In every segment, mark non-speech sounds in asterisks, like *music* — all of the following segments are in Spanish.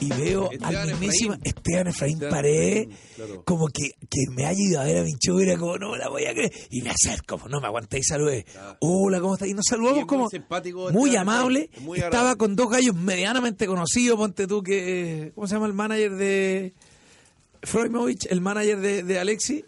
y veo Esteban al mismísimo Efraín. Esteban Efraín Esteban Paredes, claro. como que, que me haya ido a ver a mi show, era como, no me la voy a creer. Y me acerco, pues, no me aguanté y saludé. Hola, ¿cómo estás? Y nos Y saludamos como muy amable. Muy Estaba con dos gallos medianamente conocidos, ponte tú que, ¿cómo se llama el manager de Freumovich, el manager de, de Alexi?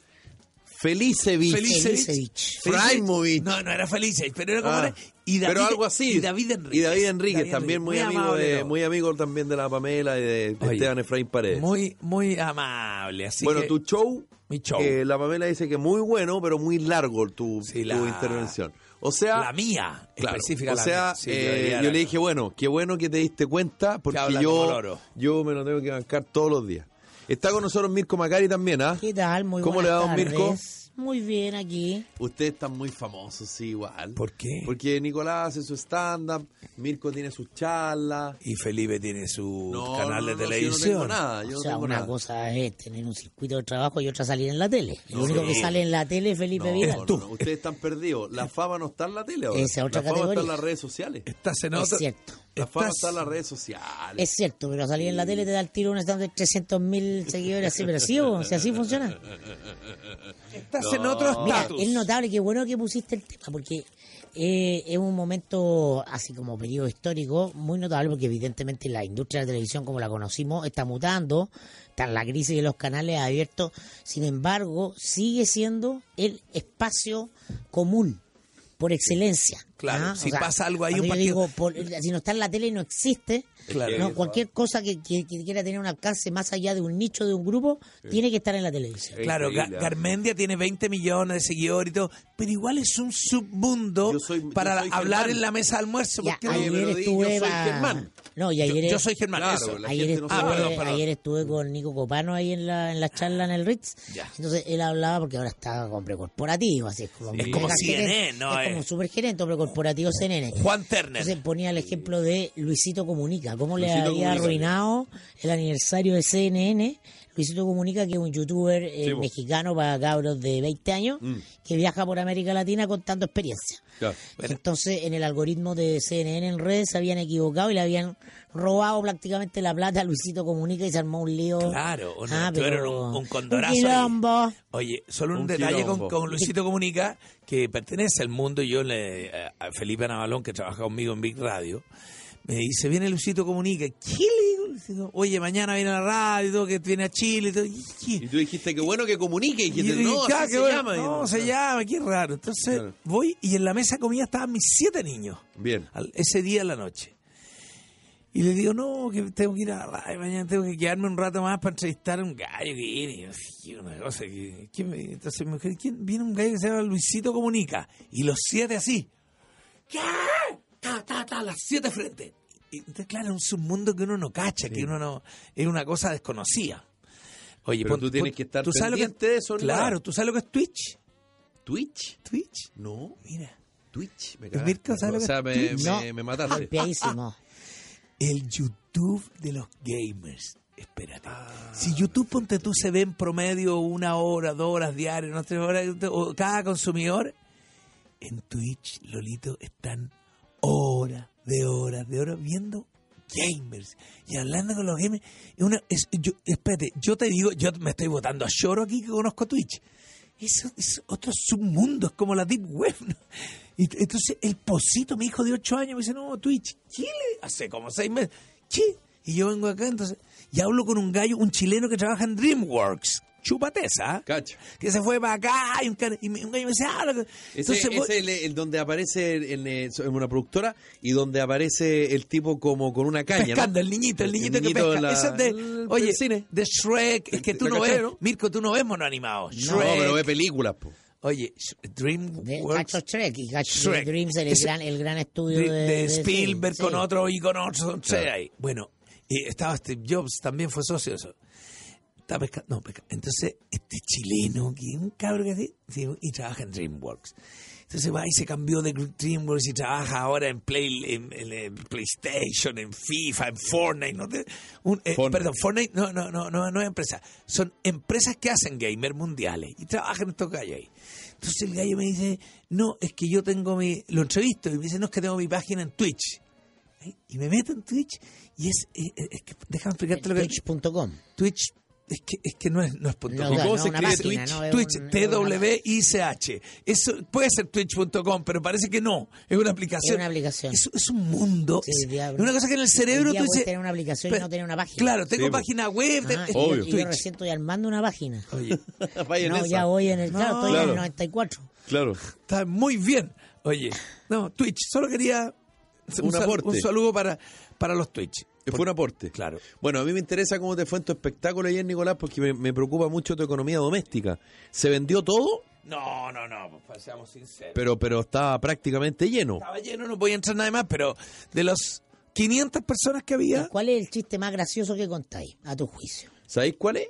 Felicevich. Felicevich. Fraimovich. No, no era Felicevich, pero era como Ah, era- y David, pero algo así. Y David Enríquez. Y David Enríquez, David también muy, amigo amable de, muy amigo también de la Pamela y de, de Oye, Esteban Efraín Paredes. Muy, muy amable. Así bueno, que- tu show, Mi show. que la Pamela dice que muy bueno, pero muy largo tu, Sí, tu intervención. O sea, la mía, Claro, específica o la sea, mía. Sí, eh, yo le dije, bueno, qué bueno que te diste cuenta, porque yo, yo me lo tengo que bancar todos los días. Está con nosotros Mirko Macari también, ¿ah? ¿Qué tal? Muy ¿Cómo le va, don Mirko? Muy bien aquí. Ustedes están muy famosos, sí, igual. ¿Por qué? Porque Nicolás hace su stand-up, Mirko tiene sus charlas. Y Felipe tiene su No, canal no, de no, si televisión. Yo no tengo nada, yo o no sea, tengo una nada. cosa es tener un circuito de trabajo y otra salir en la tele. El único que sale en la tele es Felipe No, Vidal. no, no, ustedes están perdidos. La fama no está en la tele ahora. Esa es otra la fama está categoría. en las redes sociales. Estás en Es otro- cierto. La fama está en las redes sociales. Es cierto, pero salir en la tele te da el tiro un stand de 300 mil seguidores así, pero sí, o si así funciona. Estás en otro Mira, es notable, qué bueno que pusiste el tema, porque eh, es un momento, así como periodo histórico, muy notable, porque evidentemente la industria de la televisión como la conocimos está mutando, está en la crisis de los canales abiertos, sin embargo, sigue siendo el espacio común. Por excelencia. Claro, ¿ah? si pasa algo ahí, un partido- digo, por- si no está en la tele no existe. Claro. No, cualquier cosa que, que- que quiera tener un alcance más allá de un nicho de un grupo, tiene que estar en la televisión. Es Claro, Ga-. Garmendia tiene 20 millones de seguidores y todo, pero igual es un submundo soy- para hablar Germán. en la mesa de almuerzo. Ya, porque no- ayer estuve yo soy Germán. No, y yo, ayer yo soy Germán, Claro, eso. la ayer, no. Ah, perdón, perdón. ayer estuve con Nico Copano ahí en la, en la charla en el Ritz. Ya. Entonces él hablaba porque ahora está hombre corporativo, así es como, Es como mega CNN, gerente, ¿no? Es como Eh. supergerente, hombre corporativo CNN. Juan Turner. Entonces ponía el ejemplo de Luisito Comunica, cómo le había Comunica. arruinado el aniversario de CNN. Luisito Comunica, que es un youtuber eh, Sí, mexicano para cabros de 20 años, Mm. que viaja por América Latina contando experiencias. Claro. Entonces, en el algoritmo de CNN en redes se habían equivocado y le habían robado prácticamente la plata a Luisito Comunica y se armó un lío. Claro, o no, Ah, pero- un, un condorazo. quilombo. Oye, solo un, Un detalle con, quilombo. con Luisito Comunica, que pertenece al mundo, yo le, a Felipe Navalón, que trabaja conmigo en Big Radio, me dice, viene Luisito Comunica, ¿qué le digo? Oye, mañana viene a la radio, y todo, que viene a Chile, y todo. ¿Y tú dijiste que bueno que comunique. Y dijiste, dije, no, "Ya, así qué se bueno". llama. No, se llama, qué raro. Entonces Claro. voy y en la mesa de comida estaban mis siete niños, Bien. al- ese día en la noche. Y le digo, no, que tengo que ir a la radio, mañana tengo que quedarme un rato más para entrevistar a un gallo que viene. Y yo, "Sí, una cosa que... ¿quién me-?" Entonces me dijo, ¿quién? Viene un gallo que se llama Luisito Comunica. Y los siete así. ¿Qué? Ta, ta, ta, las siete frente. Y entonces, claro, es un submundo que uno no cacha, que uno no... Es una cosa desconocida. Oye, Pero tú tienes que estar ¿tú sabes lo que- pendiente de eso. Claro, ¿tú sabes lo que es Twitch? ¿Twitch? Twitch. No. Mira, Twitch. Me ¿Y cagaste. Mirko sabe lo o que sea, es me, Twitch? me, No. me mataste. *laughs* El YouTube de los gamers. Espérate. Ah. Si YouTube, ponte tú, se ve en promedio una hora, dos horas diarias, no tres horas, cada consumidor, en Twitch, Lolito, están horas de horas de horas viendo gamers y hablando con los gamers. Es una, es, yo, espérate, yo te digo, yo me estoy votando a Shoro aquí que conozco Twitch. Eso es otro submundo, es como la Deep Web. Y entonces el Posito, mi hijo de 8 años, me dice, no, Twitch, Chile, hace como 6 meses. Chile. Y yo vengo acá, entonces, y hablo con un gallo, un chileno que trabaja en DreamWorks. Chupateza. Cacha. que se fue para acá y un, y me- un gallo me dice, ah, lo que-". Ese entonces ese voy- es el, el donde aparece en, eh, en una productora y donde aparece el tipo como con una caña. pescando, ¿no? el niñito, el niñito, que niñito pesca. en la- Ese es de, el- oye, el cine. de Shrek, es que *laughs* tú no ves, ¿no? Mirko, tú no ves mono animado. No, Shrek, pero ve películas, po. oye, DreamWorks, Shrek y Gacho Shrek. Dreams, el, gran, el gran estudio de, de, Spielberg con sí. otro y con otro, Claro. ahí. Bueno, y estaba Steve Jobs, también fue socio de eso. Está pescando, no, pesca. Entonces, este chileno, que es un cabrón que así, sí, y trabaja en DreamWorks. Entonces va y se cambió de DreamWorks y trabaja ahora en, Play, en, en- en PlayStation, en FIFA, en Fortnite. ¿no? te- un- eh, Fortnite. Perdón, Fortnite no, no, no, no, no es empresa. Son empresas que hacen gamer mundiales y trabajan estos gallos ahí. Entonces el gallo me dice, no, es que yo tengo mi... Lo entrevisto y me dice, no, es que tengo mi página en Twitch. Y me meto en Twitch y es, eh, eh, es que, déjame explicarte lo que Twitch.com. Twitch es que, es que no es, no es punto No, com. no, ¿Cómo se una escribe página, Twitch? no, es Twitch, un- es una- T-W-I-C-H. Eso puede ser twitch.com, pero parece que no. Es una aplicación. Es una aplicación. Es, es un mundo. Sí, es, diablo. es una cosa que en el cerebro día tú dices. tener una aplicación y no tener una página. Claro, tengo Sí, po. página web. de- Ah, y yo- Obvio. y yo recién estoy armando una página. Oye, *laughs* en No, esa. ya voy en el. Claro, estoy en Claro. el 94. Claro. está muy bien. Oye, no, Twitch. Solo quería un, Un sal- aporte. un saludo para, para los Twitch. Fue un aporte. Claro. Bueno, a mí me interesa cómo te fue en tu espectáculo ayer, Nicolás, porque me, me preocupa mucho tu economía doméstica. ¿Se vendió todo? No, no, no, pues seamos sinceros. Pero, pero estaba prácticamente lleno. Estaba lleno, no voy a entrar nada más, pero de los 500 personas que había, ¿Cuál es el chiste más gracioso que contáis, a tu juicio? ¿Sabéis cuál es?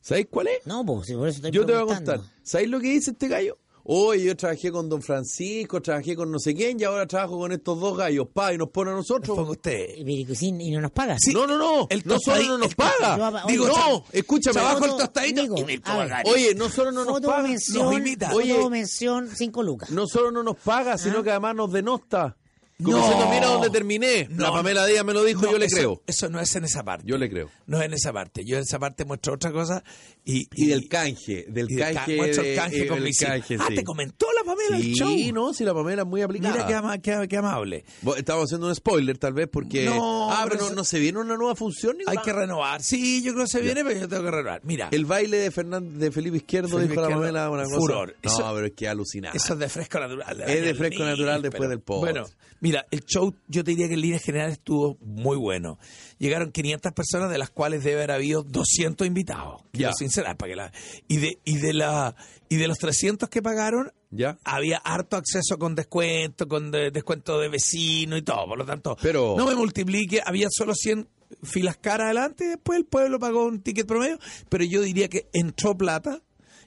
¿Sabéis cuál es? No, pues si por eso estoy Yo te voy a contar. ¿Sabéis lo que dice este gallo? Oye, yo trabajé con Don Francisco, trabajé con no sé quién y ahora trabajo con estos dos gallos, pa, y nos pone a nosotros. pongo usted. Y, no nos pagas. Sí. no, no, no, El no solo no nos paga. Digo, oye, no, escúchame. Abajo el tostadito Nico, y Mirko a ver. Oye, no solo no nos paga, mención, nos imita. Oye. mención, 5 lucas. no solo no nos paga, sino que además nos denosta. Diciendo, mira dónde terminé. No, la Pamela Díaz me lo dijo, No, yo le eso- creo. Eso no es en esa parte. Yo le creo. No es en esa parte. Yo en esa parte muestro otra cosa y... Y del canje, del y canje. muestro el de- canje eh, con el mis canje, Ah, sí. te comentó la Pamela el Sí, show. no, si la Pamela es muy aplicada. Mira qué, ama- qué- qué amable. Estamos haciendo un spoiler tal vez porque... No, ah, pero pero no, se viene una nueva función, Hay que renovar. Sí, yo creo que se viene, pero yo tengo que renovar. Mira, El baile de Fernan- de Felipe Izquierdo, Felipe dijo la Pamela una cosa. furor. No, Eso- pero es que alucinante. eso es de fresco natural. Es de fresco natural después del post. Bueno, mira, el show yo te diría que en líneas generales estuvo muy bueno. Llegaron 500 personas, de las cuales debe haber habido 200 invitados. Ya. Sincerar, para que la... Y de, y de la... Y de los 300 que pagaron, ¿Ya? había harto acceso con descuento, con de- descuento de vecino y todo. Por lo tanto, Pero- no me multiplique. Había solo 100 filas cara adelante y después el pueblo pagó un ticket promedio. Pero yo diría que entró plata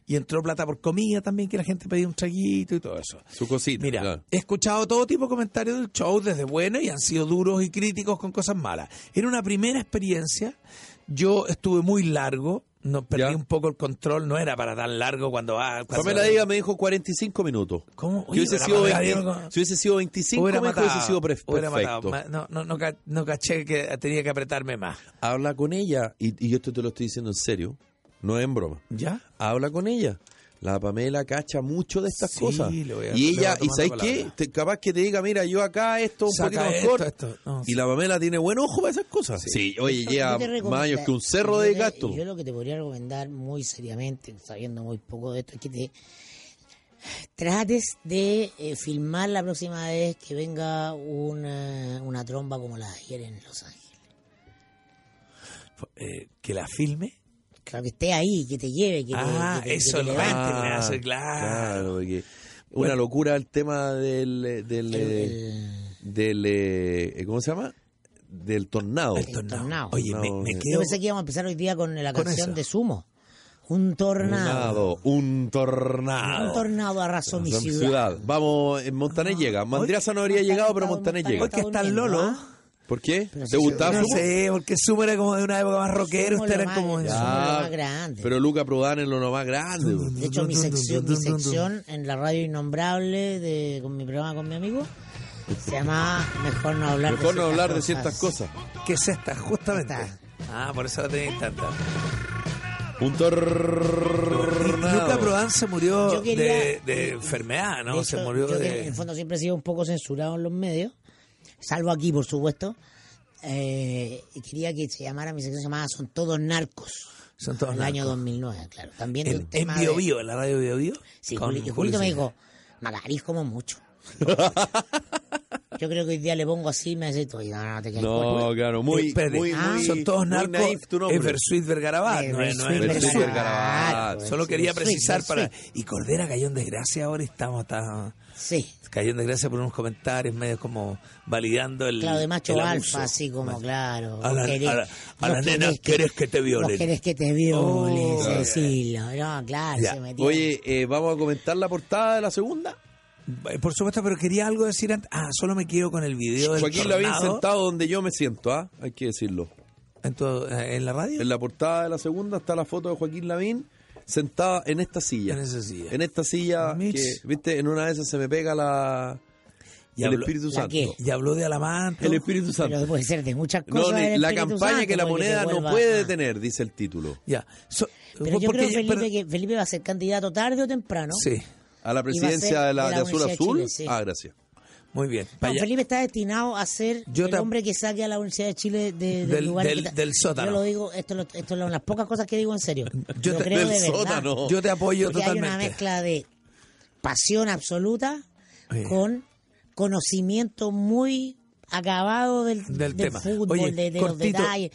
y entró plata por comida también, que la gente pedía un traguito y todo eso. Su cosita. Mira, claro. he escuchado todo tipo de comentarios del show, desde buenos y han sido duros y críticos con cosas malas. Era una primera experiencia. Yo estuve muy largo, no perdí Ya. un poco el control, no era para tan largo cuando va. cuando- Pamela Díaz me dijo 45 minutos. ¿Cómo? Si hubiese, sido Pamela 20 Díaz- si hubiese sido 25, Hubiera me matado, hubiese sido perfecto. No, no, no, no caché que tenía que apretarme más. Habla con ella, y, y esto te lo estoy diciendo en serio, no es en broma. ¿Ya? Habla con ella. La Pamela cacha mucho de estas Sí, cosas. le voy a- y le voy a ella, ¿y sabes qué? Te- capaz que te diga, mira, yo acá esto un Saca poquito esto, mejor. esto. No, y sí. la Pamela tiene buen ojo para esas cosas. Sí, oye, Yo lleva más años que un cerro de gasto. Yo lo que te podría recomendar muy seriamente, sabiendo muy poco de esto, es que te trates de eh, filmar la próxima vez que venga una, una tromba como la de ayer en Los Ángeles. Eh, que la filme. Claro, que esté ahí, que te lleve, que te, Ah, que te- que eso te el levante. Ah, hace, claro. porque Bueno. una locura el tema del del, El- eh, el- del eh, ¿cómo se llama? Del tornado. El tornado. tornado. Oye, me, Tornado, me eh. Yo quedo. pensé que íbamos a empezar hoy día con la Con canción eso. de Sumo. Un tornado. Tornado, un tornado. Un tornado arrasó mi Ciudad. ciudad. Vamos, en Montaner llega. Mandriaza no habría llegado, pero Montaner Montaner llega. Hoy que está el Lolo. ¿Por qué? Pero ¿Te si gustaba No Sumo? sé, porque Sumo era como de una época más rockera, usted era como. ya. lo más grande. Pero Luca Prodan es lo más grande. De hecho, mi sección, mi sección en la radio innombrable de, con mi programa con mi amigo se llama Mejor no hablar Mejor de no ciertas hablar de cosas. ciertas cosas. ¿Qué es esta? Justamente. Esta. Ah, por eso la tenéis tanta. Un tornado. Luca Prodan se murió Yo quería- de, de enfermedad, ¿no? De se hecho, murió yo que en de. el fondo siempre he sido un poco censurado en los medios, salvo aquí, por supuesto. Eh, y quería que se llamara, mi sección se llamaba Son Todos Narcos. Son todos el año narcos. 2009, claro. También de En, Bio de- Bio, en la radio Bio Bio. Sí, Julito me dijo, Macarís como mucho. *laughs* Yo creo que hoy día le pongo así y me dice, "Oye, no, no te No, corto". claro, muy, espérate, muy, Ah, muy, son todos muy narcos. naif tu nombre. Eversweet Vergarabat. No, es- no es Eversweet Vergarabat. Vergarabat. Solo quería precisar para. Y Cordera cayó en desgracia ahora y estamos tan. Sí, Cayó en desgracia por unos comentarios medio como validando el. claro, de macho el alfa, abuso. así como, claro. A la- querés- a la- a vos la nena, ¿querés que te violen? Vos querés que te violen, Oh, Cecilio. No, claro, Ya. se metió. Oye, eh, vamos a comentar la portada de la segunda. Eh, Por supuesto, pero quería algo decir antes. Ah, solo me quedo con el video del Joaquín Lavín tornado sentado donde yo me siento, ¿ah? Hay que decirlo. en, tu- eh, en la radio. En la portada de la segunda está la foto de Joaquín Lavín sentado en esta silla. En esa silla. En esta silla Mitch. que, viste, en una de esas se me pega la... Y el habló- Espíritu ¿La Santo. qué? Y habló de Alamanto. El Espíritu Santo. Pero puede ser de muchas No, cosas. ni- el la Espíritu campaña Santo, que la moneda no puede ah. detener, dice el título. Ya. So- Pero yo creo, Felipe, pero- que Felipe va a ser candidato tarde o temprano. Sí, A la presidencia de la, de la de Azul Azul. Chile, sí. Ah, gracias. muy bien. No. Felipe está destinado a ser Yo el hombre que saque a la Universidad de Chile de, del, Del- lugar del- del sótano. Yo lo digo, esto, lo- esto es una de las pocas cosas que digo en serio. Yo Yo, te- creo del de verdad. sótano. Yo te apoyo Porque hay una totalmente. mezcla de pasión absoluta con conocimiento muy acabado del, Del tema. fútbol, Oye, de, de los detalles.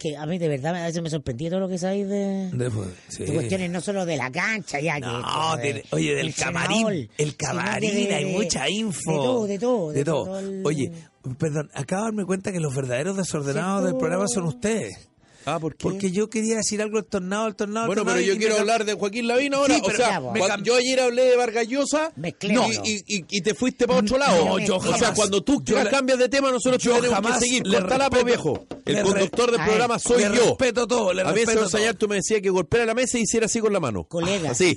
Que a mí de verdad a veces me sorprendí todo lo que sabéis de, De- sí. de cuestiones no solo de la cancha ya que- No, que- de- oye, del camarín, el camarín, hay mucha info. De todo, de todo. De todo. todo el- Oye, perdón, acabo de darme cuenta que los verdaderos desordenados del programa son ustedes. Ah, ¿por qué? Porque yo quería decir algo del tornado, del tornado. Bueno, pero yo quiero hablar de Joaquín Lavín ahora. Sí, o sea, cuando- cam- yo ayer hablé de Vargas Llosa y, Mezclémoslo. y, y- y te fuiste para otro lado. No, yo o sea, jamás. cuando tú cambias de tema, nosotros yo tenemos jamás que seguir. le Cortala, pues, viejo. El conductor del programa soy le yo. respeto todo, le A mí, respeto todo. Sayar, tú me decías que golpeara la mesa y hiciera así con la mano. Colegas. Así.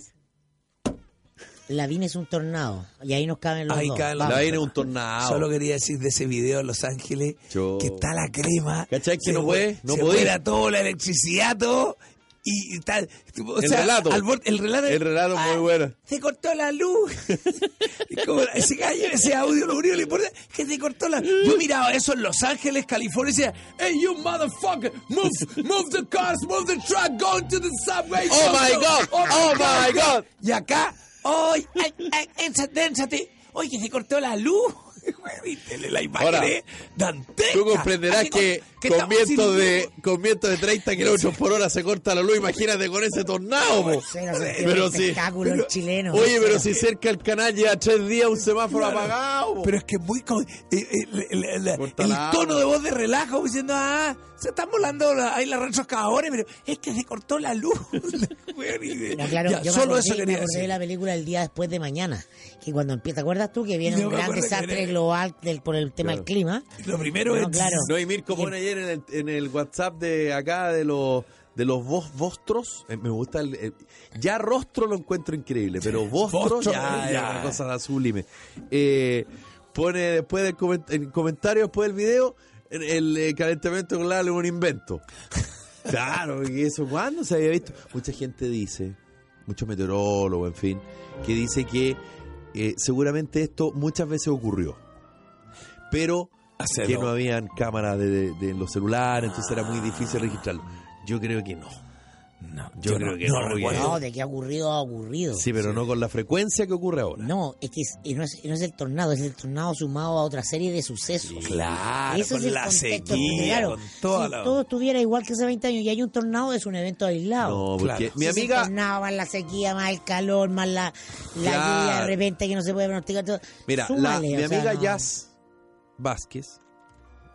Lavín es un tornado. Y ahí nos caben los Ahí dos. caben los. Lavín es un tornado. Solo quería decir de ese video en Los Ángeles Yo- que está la crema. ¿Cachai que se no fue- puede? No se fuera todo, la electricidad, todo. Y, y tal. O El relato. al borde- el relato. El relato Ah, muy bueno. Se cortó la luz. *laughs* Y como ese gallo, ese audio, lo único que le importa es que se cortó la Yo miraba eso en Los Ángeles, California, y decía, hey, you motherfucker, move, move the cars, move the truck, go to the subway. Oh go, my go. God, oh my God. Y acá, ¡ay! ay, ay, énsate! ¡Oye, que se cortó la luz! *laughs* Vítele la imagen Ahora, dantesca. Tú comprenderás que con, vientos sin de, con vientos de 30 kilómetros por hora se corta la luz. Imagínate con ese tornado, po. Pero sí. chileno. Oye, pero si cerca el canal lleva tres días un semáforo Claro. apagado. po. Pero es que es muy. co- eh, eh, el, el- el- Corta el la tono de voz de relajo, diciendo, ah, se están volando la- ahí las retroscadores, pero es que se cortó la luz. *laughs* No, claro, ya, yo me solo acordé, eso me quería acordé decir. de la película El día después de mañana, que cuando empieza, ¿te acuerdas tú que viene Yo un me gran desastre global del, por el tema Claro. del clima? Lo primero No, es. claro. No, y Mirko pone ayer en el, en el WhatsApp de acá de los de los vos, vostros, eh, me gusta el, el- ya rostro lo encuentro increíble, pero vostro ya, ya. una cosa sublime. Eh, pone después del coment- en comentario después del video el, el, eh, calentamiento global es un invento. *laughs* Claro, y eso cuándo se había visto. Mucha gente dice, muchos meteorólogos, en fin, que dice que seguramente esto muchas veces ocurrió. Pero Que no habían cámaras de, de- de los celulares, entonces era muy difícil registrarlo. Yo creo que no. No, Yo creo que no, recuerdo. No, de que ha ocurrido, ha ocurrido. Sí, pero no con la frecuencia que ocurre ahora. No, es que es- no, es, no es el tornado, es el tornado sumado a otra serie de sucesos. Claro, Eso con es el la contexto, sequía, claro. con toda si la... todo estuviera igual que hace 20 años y hay un tornado, es un evento aislado. No, porque Claro. mi Si es el amiga, tornado, más la sequía, más el calor, más la, la Claro. lluvia de repente que no se puede pronosticar todo. mira, la- mi sea, amiga no. Jazz Vázquez,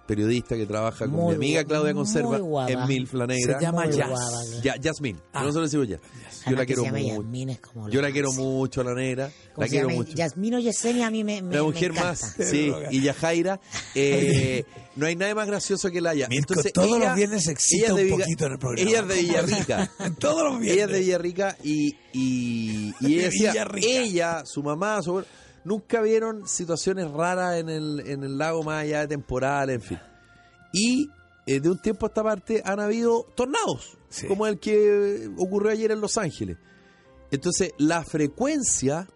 periodista que trabaja con Muy mi amiga Claudia Conserva guapa. en Milf, la negra. Se llama Jazz. Ya, Yasmín, Ah. nosotros decimos ya. Yo la quiero mucho. Yo la quiero mucho, la negra. ¿Cómo La quiero llama? mucho. Yasmín o Yesenia a mí me, me La mujer encanta. más, sí, y Yajaira, eh, *laughs* no hay nada más gracioso que la haya. Mirko, Entonces, todos ella- los viernes se excita ella es de un Viga- poquito en el programa. Ella es de Villarrica. *laughs* Todos los viernes. ella es de Villarrica y, y, y *laughs* ella De decía, Villarrica. ella, su mamá, su abuelo, nunca vieron situaciones raras en el, en el lago más allá de temporal, en fin. Y eh, de un tiempo a esta parte han habido tornados, Sí. como el que ocurrió ayer en Los Ángeles. Entonces, la frecuencia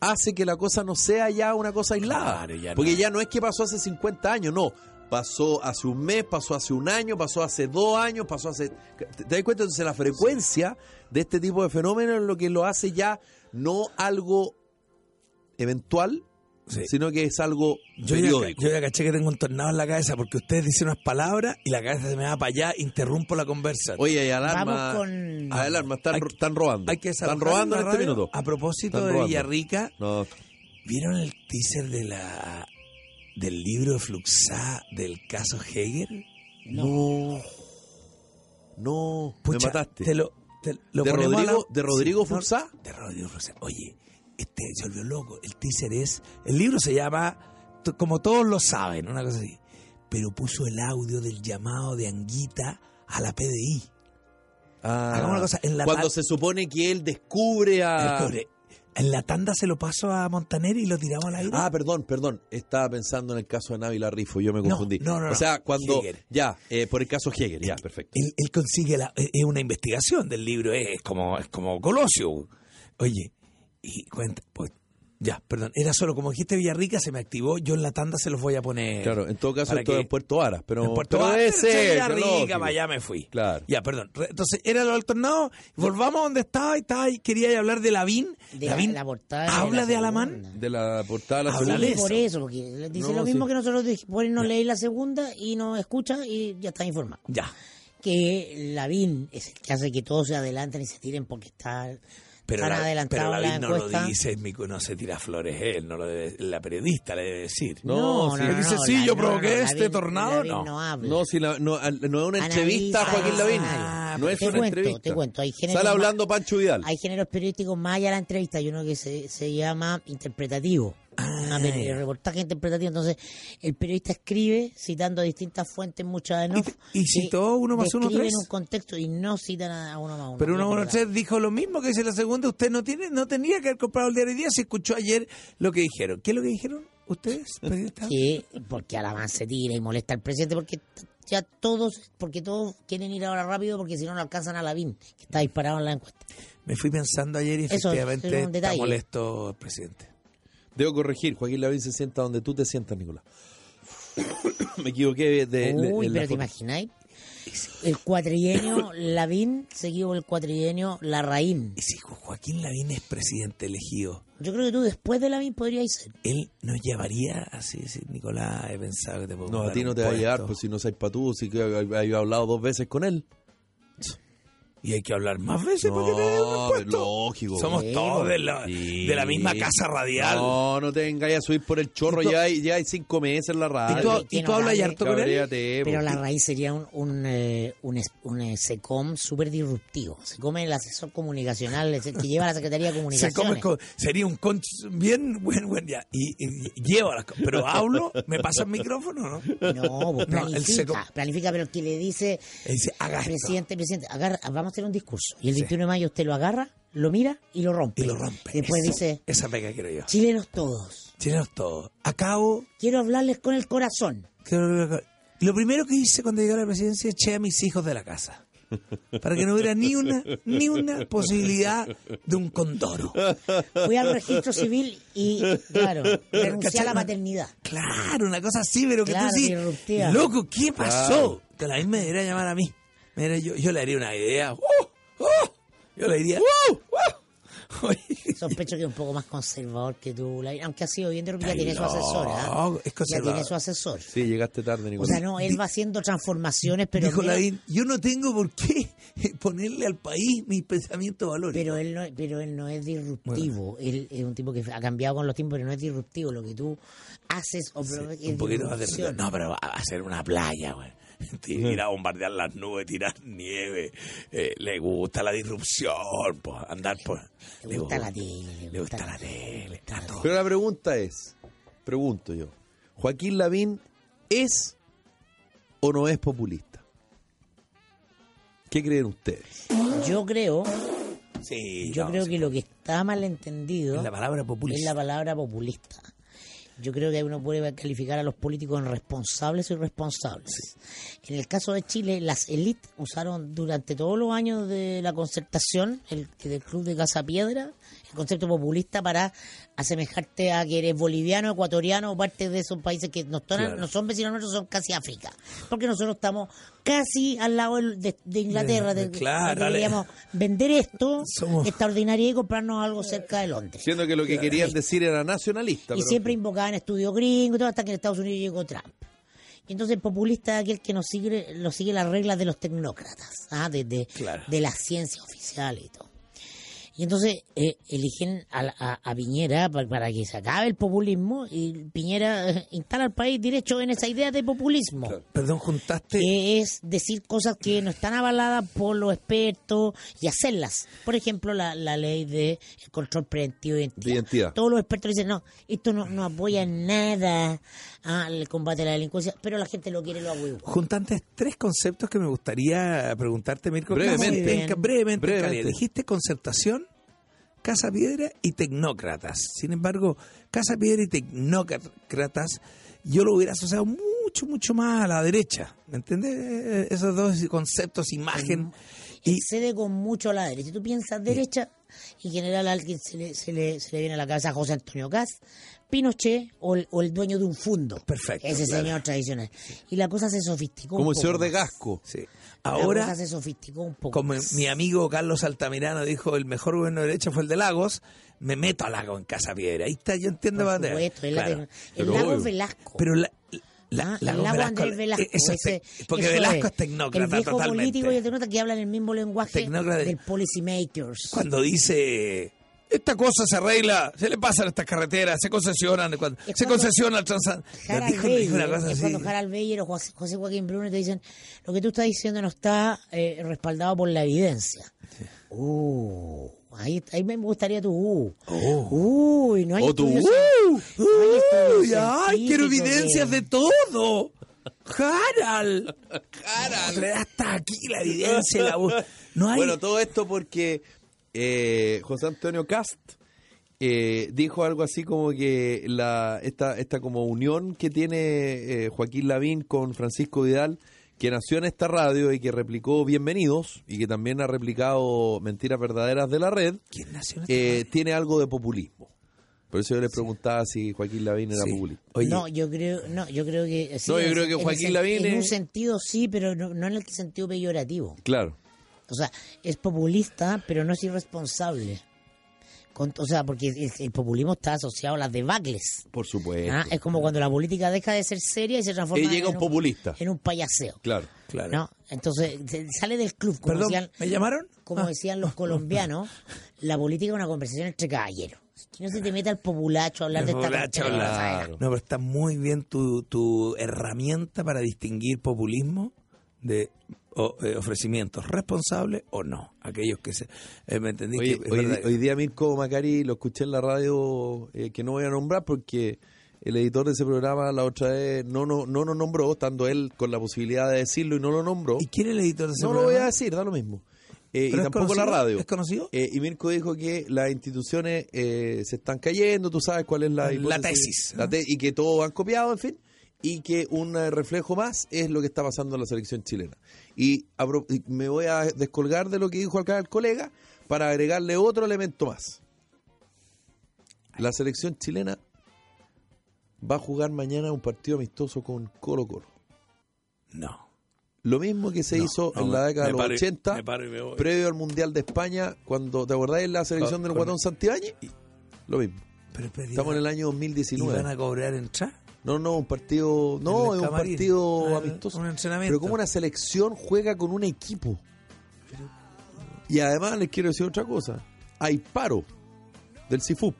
hace que la cosa no sea ya una cosa aislada. Claro, ya no. porque ya no es que pasó hace 50 años, no. Pasó hace un mes, pasó hace un año, pasó hace dos años, pasó hace... ¿Te, te das cuenta? Entonces la frecuencia de este tipo de fenómenos es lo que lo hace ya no algo eventual, Sí. sino que es algo Yo ya, periódico. yo ya caché que tengo un tornado en la cabeza porque ustedes dicen unas palabras y la cabeza se me va para allá, interrumpo la conversa. Oye, hay alarma. Vamos con- Hay alarma, están, Hay- están robando. Hay que están robando en este radio. minuto. A propósito Están de robando. Villarrica, No, ¿vieron el teaser de la del libro de Fluxá del caso Hegel? no. No, Pucha, me mataste. Te lo, te lo ¿De Rodrigo- la- de Rodrigo no, Fluxá? de Rodrigo Fluxá. Oye, este se volvió loco. El teaser es. El libro se llama Como todos lo saben, una cosa así. Pero puso el audio del llamado de Anguita a la PDI. Ah, una cosa, en la cuando se supone que él descubre a... Descubre, En la tanda se lo paso a Montaner y lo tiramos al aire. Ah, perdón, perdón. Estaba pensando en el caso de Návila Rifo, yo me confundí. no, no, no. O sea, cuando. Ya, eh, por el caso Hegel, ya, perfecto. él, él consigue la, es es una investigación del libro, es como, es como Colosio. Oye, y cuenta, pues, ya, perdón, era solo como dijiste Villarrica, se me activó, yo en la tanda se los voy a poner. Claro, en todo caso, para esto que- en Puerto Varas, pero. en Puerto ser, Villarrica, para allá me fui. Claro. Ya, perdón. Entonces, era lo del tornado, volvamos a donde estaba y estaba y quería hablar de Lavín. De la- Lavín la portada habla la de Alamán. De la portada de la Habla segunda. de Sí, por eso. porque dice No, lo mismo sí. que nosotros ahí no leí la segunda y no escucha y ya está informado. Ya. Que Lavín es el que hace que todos se adelanten y se tiren porque está Pero, tan la, adelantado pero la Lavín no lo dice, mi- no se tira flores él, no lo debe- la periodista le debe decir. No, sí. Él dice, sí, la- yo provoqué este Lavín- tornado, Lavín no. no habla. No, si la- no, al- no es una entrevista a Joaquín Lavín. Ah, no es te una cuento, entrevista. te cuento, hay géneros Sale más- hablando Pancho Vidal. Hay géneros periodísticos más allá de la entrevista, hay uno que se, se llama interpretativo. Ah, peri- ya. reportaje interpretativo. Entonces, el periodista escribe citando distintas fuentes, muchas de no. ¿Y- y citó uno más uno, tres? un contexto y no citan a uno más uno. Pero uno es uno tres dijo lo mismo que dice la segunda. Usted no tiene, no tenía que haber comprado el diario hoy día. Se escuchó ayer lo que dijeron. ¿Qué es lo que dijeron ustedes, periodistas? *laughs* que porque Alamán se tira y molesta al presidente porque ya todos porque todos quieren ir ahora rápido porque si no no alcanzan a Lavín que está disparado en la encuesta Me fui pensando ayer y Eso, efectivamente es un está molesto el presidente. Debo corregir, Joaquín Lavín se sienta donde tú te sientas, Nicolás. *coughs* Me equivoqué de, uy pero te imagináis el cuatrienio Lavín seguido por el cuatrienio Larraín Y si Joaquín Lavín es presidente elegido, yo creo que tú después de Lavín podríais ser él nos llevaría así, decir, Nicolás, he pensado que te puedo No, a ti no te va a llevar, puesto". pues si no sabes para tú, si que he hablado dos veces con él. Y hay que hablar más veces para que te den un No, puesto. lógico. Somos todos de la, Sí. de la misma casa radial. No, no te vengas a subir por el chorro, ¿Y tú- ya hay, ya hay cinco meses en la radio. ¿Y tú, que y tú no hablas harto con él? Cabréate, pero la raíz sería un un, eh, un, es- un, eh, SECOM súper disruptivo SECOM es el asesor comunicacional que lleva la Secretaría de *laughs* Se Comunicaciones come co- sería un conch bien buen buen ya y, y- y llevo las pero hablo me pasa el micrófono no No, pues No, planifica, planifica, pero el que le dice, dice haga esto. presidente, presidente, agarra, vamos a hacer un discurso. Y el Sí. 21 de mayo usted lo agarra, lo mira y lo rompe. y lo rompe Después Eso, dice, esa pega quiero yo chilenos todos, chilenos todos acabo quiero hablarles con el corazón. quiero- lo primero que hice cuando llegué a la presidencia eché a mis hijos de la casa para que no hubiera ni una ni una posibilidad de un condoro Fui al registro civil y, claro, renuncié a la paternidad. Claro, una cosa así, pero que Claro, tú sí, loco, ¿qué pasó? Claro. Que la misma me debería llamar a mí. Mira, yo, yo le haría una idea. ¡Uh! ¡Uh! Yo le diría. ¡Uh! *laughs* ¡Uh! Sospecho que es un poco más conservador que tú, aunque ha sido bien, pero ya tiene su asesor. ¿ah? es Ya tiene su asesor. Sí, llegaste tarde, O Nicolás. sea, no, él va haciendo transformaciones, pero Dijo Lavín, yo no tengo por qué *laughs* ponerle al país mis pensamientos valores. Pero él no, pero él no es disruptivo. Él es un tipo que ha cambiado con los tiempos, pero no es disruptivo. Lo que tú haces o provocas es un poquito más de. No, pero va a hacer una playa, güey. Ir a bombardear las nubes, tirar nieve. Eh, le gusta la disrupción, pues, andar por. Le gusta la tele, Le gusta la tele, está todo. Pero la pregunta es, pregunto yo, ¿Joaquín Lavín es o no es populista? ¿Qué creen ustedes? Yo creo, Sí, yo no, creo sí. que lo que está mal entendido Es la palabra es populista. la palabra populista. Yo creo que uno puede calificar a los políticos en responsables o irresponsables. En el caso de Chile, las élites usaron durante todos los años de la concertación, el del Club de Casa Piedra, el concepto populista para asemejarte a que eres boliviano, ecuatoriano o parte de esos países que no, Claro. no son vecinos nuestros, son casi África. Porque nosotros estamos casi al lado de, de Inglaterra. De- de- claro, deberíamos vender esto *laughs* Somos- extraordinario y comprarnos algo cerca de Londres. Siendo que lo que querían decir era nacionalista. Y pero- siempre invocaban estudio gringo y todo, hasta que en Estados Unidos llegó Trump. Y entonces el populista es aquel que nos sigue, lo sigue las reglas de los tecnócratas, ¿ah? de, de, Claro. de la ciencia oficial y todo. Y entonces eh, eligen a, a- a Piñera pa- para, que se acabe el populismo y Piñera eh, instala al país derecho en esa idea de populismo. Perdón, juntaste. Que es decir cosas que no están avaladas por los expertos y hacerlas. Por ejemplo, la, la ley de control preventivo de identidad. De identidad. Todos los expertos dicen, no, esto no, no apoya nada al combate a la delincuencia, pero la gente lo quiere, lo ahueva. Juntantes tres conceptos que me gustaría preguntarte, Mirko. Brevemente. Brevemente, en Brevemente. calidad. Dijiste concertación, Casa Piedra y Tecnócratas. Sin embargo, Casa Piedra y Tecnócratas yo lo hubiera asociado mucho, mucho más a la derecha. ¿Me entiendes? Esos dos conceptos, imagen. Y cede con mucho a la derecha. Si tú piensas derecha, en general a alguien se le, se le, se le viene a la cabeza José Antonio Caz, Pinochet o el, o el dueño de un fondo. Perfecto, Ese claro. señor tradicional. Y la cosa se sofisticó Como un el señor de. Gasco. Sí. Ahora, se sofisticó un poco como mi amigo Carlos Altamirano dijo, el mejor gobierno de derecha fue el de Lagos, me meto a Lagos en Casa Piedra. Ahí está, yo entiendo. Por supuesto, es la Claro. el lago obvio. Velasco. Pero la, la, Ah, Lagos el lago Velasco, Andrés Velasco. eso es ese- porque eso Velasco es, El tecnócrata viejo totalmente. político y el tecnócrata que hablan el mismo lenguaje Tecnócrata. del policy makers. Cuando dice, esta cosa se arregla, se le pasan estas carreteras, se concesionan, cuando, se concesiona el Transan. Harald Dijo, dijo una Beyer, cosa es así. cuando Harald Beyer o José, José Joaquín Bruno te dicen lo que tú estás diciendo no está eh, respaldado por la evidencia. Uh, ahí, ahí me gustaría tu uh. Uy, no hay O tu uh. no hay estudios Uy, ay, quiero evidencias de todo. Harald. *laughs* Harald. Le da hasta aquí la evidencia. La voz. No hay. Bueno, todo esto porque eh, José Antonio Cast eh, dijo algo así como que la esta, esta como unión que tiene eh, Joaquín Lavín con Francisco Vidal, que nació en esta radio y que replicó Bienvenidos y que también ha replicado Mentiras Verdaderas de la Red, ¿Quién nació en esta eh, radio? tiene algo de populismo. Por eso yo le preguntaba si Joaquín Lavín era Sí. populista. Oye, no, yo creo, no, yo creo que sí, No, yo en- creo que en Joaquín sen- Lavín en un sentido sí, pero no, no en el sentido peyorativo. Claro. O sea, es populista, pero no es irresponsable. Con- o sea, porque el, el populismo está asociado a las debacles. Por supuesto. ¿ah? Es como cuando la política deja de ser seria y se transforma Y llega en un populista. en un payaseo. Claro. claro. ¿no? Entonces, sale del club, como, Perdón, decían, ¿me llamaron? como Ah. decían los colombianos, *laughs* la política es una conversación entre caballeros. Que no se te meta el populacho a hablar de esta Populacho, claro. No, pero está muy bien tu, tu herramienta para distinguir populismo de o, eh, ofrecimientos responsables o no. Aquellos que se... eh, ¿Me entendí? Oye, que hoy, día Mirko Macari lo escuché en la radio eh, que no voy a nombrar porque el editor de ese programa la otra vez no no no nos nombró, estando él con la posibilidad de decirlo y no lo nombró. ¿Y quién es el editor de ese No lo voy a programa? decir, da lo mismo. Eh, y ¿Pero es tampoco la radio. ¿Es conocido? Eh, y Mirko dijo que las instituciones eh, se están cayendo, tú sabes cuál es la, La tesis, la ¿no? te- y que todos han copiado, en fin, y que un reflejo más es lo que está pasando en la selección chilena. Y, y me voy a descolgar de lo que dijo acá el colega para agregarle otro elemento más. La selección chilena va a jugar mañana un partido amistoso con Colo Colo. No. Lo mismo que se No, hizo no, en la década de los paro y- 80, me paro y me voy. previo al Mundial de España, cuando, ¿te acordás de la selección Ah, del Guatón Santibáñez? Lo mismo. Pero, pero, Estamos en el año ¿Y 2019. van a cobrar entrada? No, no, un partido, no, ¿En el es un camarín? partido Ah, amistoso. un entrenamiento. Pero como una selección juega con un equipo. Y además les quiero decir otra cosa. Hay paro del CIFUP.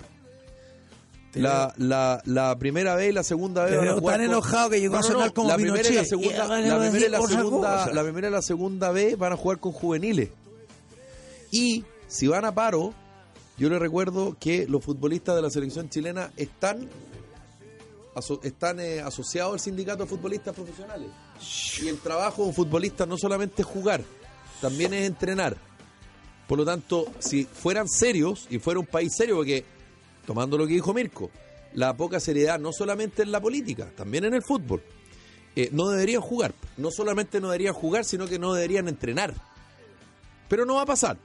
La, la, la primera vez y la segunda vez jugar tan enojado que llegó a sonar como la primera, y la segunda, Y la, primera y la segunda, la primera y la segunda vez van a jugar con juveniles. Y si van a paro, yo les recuerdo que los futbolistas de la selección chilena están están eh, asociados al sindicato de futbolistas profesionales. Y el trabajo de un futbolista no solamente es jugar, también es entrenar. Por lo tanto, si fueran serios y fuera un país serio, porque tomando lo que dijo Mirko, la poca seriedad no solamente en la política, también en el fútbol, eh, no deberían jugar. No solamente no deberían jugar, sino que no deberían entrenar. Pero no va a pasar,